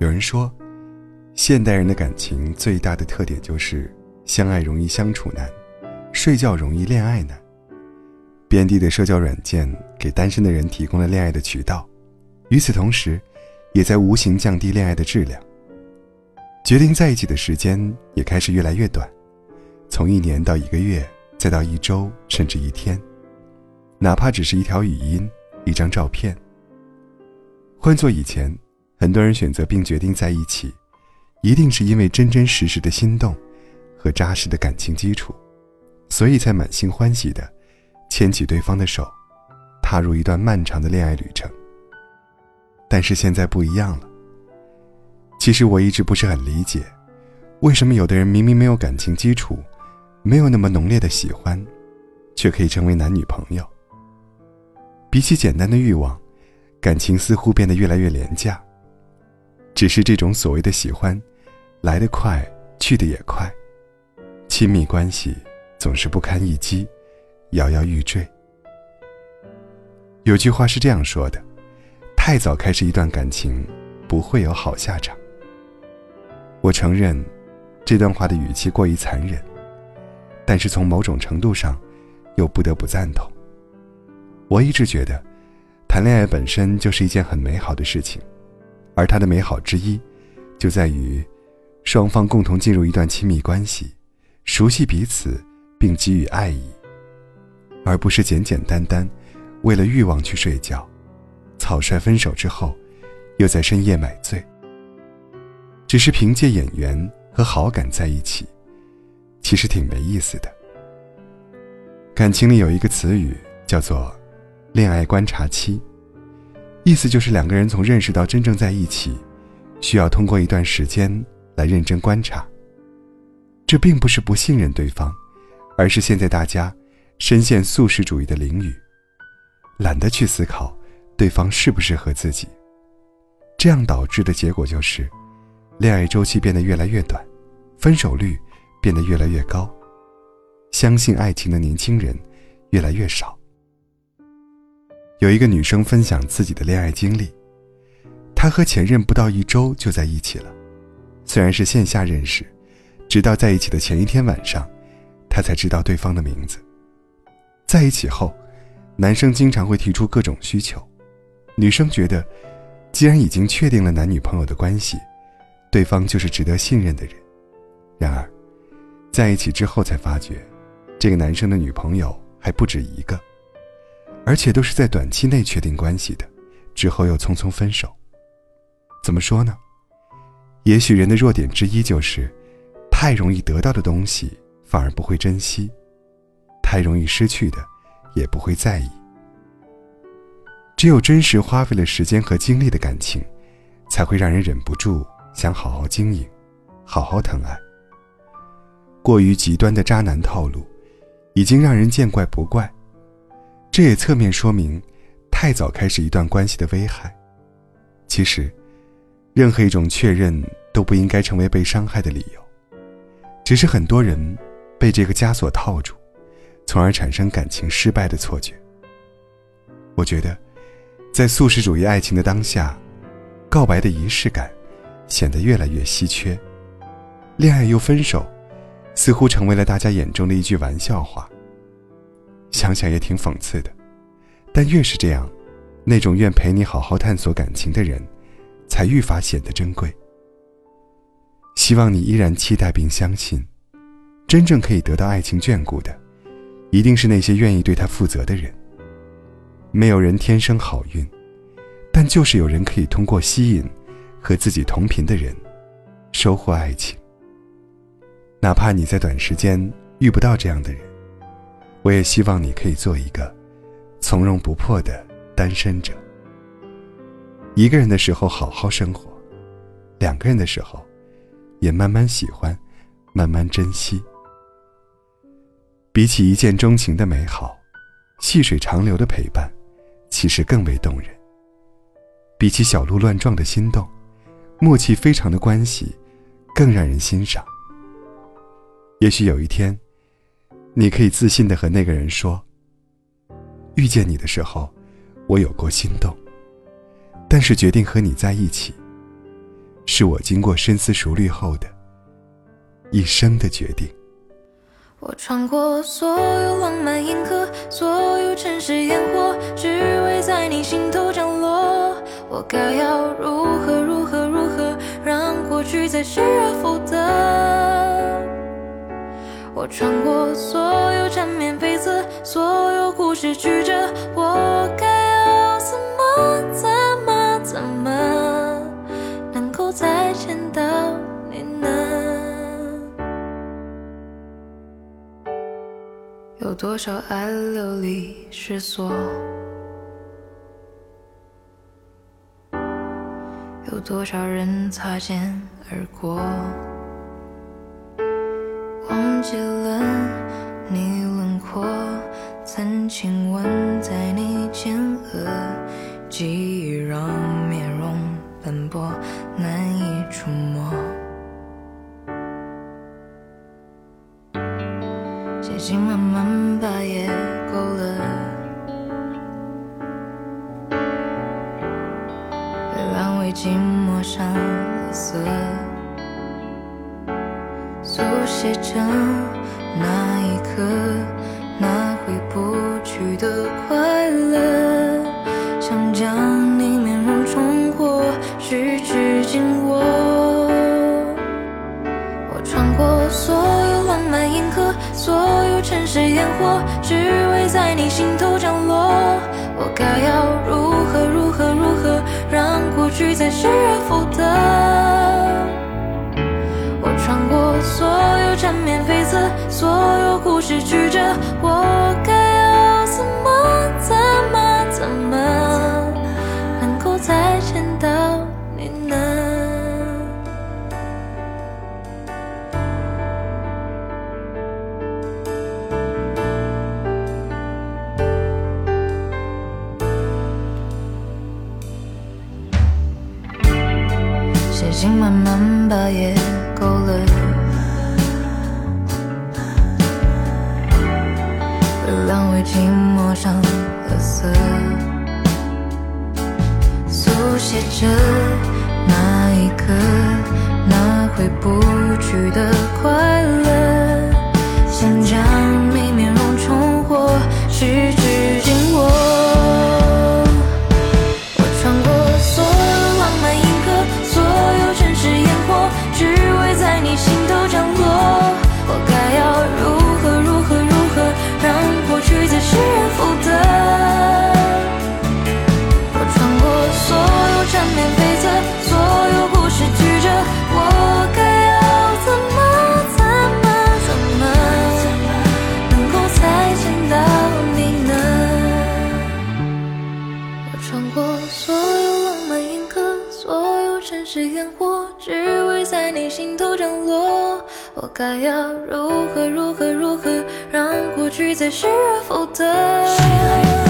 有人说，现代人的感情最大的特点就是相爱容易相处难，睡觉容易恋爱难。遍地的社交软件给单身的人提供了恋爱的渠道，与此同时，也在无形降低恋爱的质量。决定在一起的时间也开始越来越短，从一年到一个月，再到一周，甚至一天，哪怕只是一条语音、一张照片。换做以前，很多人选择并决定在一起，一定是因为真真实实的心动和扎实的感情基础，所以才满心欢喜的。牵起对方的手，踏入一段漫长的恋爱旅程。但是现在不一样了。其实我一直不是很理解，为什么有的人明明没有感情基础，没有那么浓烈的喜欢，却可以成为男女朋友。比起简单的欲望，感情似乎变得越来越廉价。只是这种所谓的喜欢，来得快，去得也快。亲密关系总是不堪一击。摇摇欲坠。有句话是这样说的：“太早开始一段感情，不会有好下场。”我承认，这段话的语气过于残忍，但是从某种程度上，又不得不赞同。我一直觉得，谈恋爱本身就是一件很美好的事情，而它的美好之一，就在于双方共同进入一段亲密关系，熟悉彼此，并给予爱意。而不是简简单单为了欲望去睡觉，草率分手之后，又在深夜买醉。只是凭借眼缘和好感在一起，其实挺没意思的。感情里有一个词语叫做“恋爱观察期”，意思就是两个人从认识到真正在一起，需要通过一段时间来认真观察。这并不是不信任对方，而是现在大家。深陷素食主义的囹圄，懒得去思考对方适不适合自己，这样导致的结果就是，恋爱周期变得越来越短，分手率变得越来越高，相信爱情的年轻人越来越少。有一个女生分享自己的恋爱经历，她和前任不到一周就在一起了，虽然是线下认识，直到在一起的前一天晚上，她才知道对方的名字。在一起后，男生经常会提出各种需求，女生觉得，既然已经确定了男女朋友的关系，对方就是值得信任的人。然而，在一起之后才发觉，这个男生的女朋友还不止一个，而且都是在短期内确定关系的，之后又匆匆分手。怎么说呢？也许人的弱点之一就是，太容易得到的东西反而不会珍惜。太容易失去的，也不会在意。只有真实花费了时间和精力的感情，才会让人忍不住想好好经营，好好疼爱。过于极端的渣男套路，已经让人见怪不怪。这也侧面说明，太早开始一段关系的危害。其实，任何一种确认都不应该成为被伤害的理由。只是很多人被这个枷锁套住。从而产生感情失败的错觉。我觉得，在素食主义爱情的当下，告白的仪式感显得越来越稀缺，恋爱又分手，似乎成为了大家眼中的一句玩笑话。想想也挺讽刺的，但越是这样，那种愿陪你好好探索感情的人，才愈发显得珍贵。希望你依然期待并相信，真正可以得到爱情眷顾的。一定是那些愿意对他负责的人。没有人天生好运，但就是有人可以通过吸引和自己同频的人，收获爱情。哪怕你在短时间遇不到这样的人，我也希望你可以做一个从容不迫的单身者。一个人的时候好好生活，两个人的时候，也慢慢喜欢，慢慢珍惜。比起一见钟情的美好，细水长流的陪伴，其实更为动人。比起小鹿乱撞的心动，默契非常的关系，更让人欣赏。也许有一天，你可以自信的和那个人说：“遇见你的时候，我有过心动，但是决定和你在一起，是我经过深思熟虑后的一生的决定。我穿过所有浪漫银河，所有城市烟火，只为在你心头降落。我该要如何如何如何，让过去再失而复得？我穿过所有缠绵悱恻，所有故事曲折，我该要怎么怎么怎么，能够再见到你呢？有多少爱流离失所？有多少人擦肩而过？忘记了你轮廓，曾亲吻在你肩额，记忆让面容斑驳，难以触摸。写信慢慢把夜勾勒。寂寞上了色，速写着那一刻那回不去的快乐，想将你面容重获，十指紧握。我穿过所有浪漫银河，所有城市烟火，只为在你心头降落。我该要如何如何如何？让过去再失而复得。寂寞上了色，速写着那一刻那回不去的你心头降落。我该要如何如何如何，让过去再失而复得？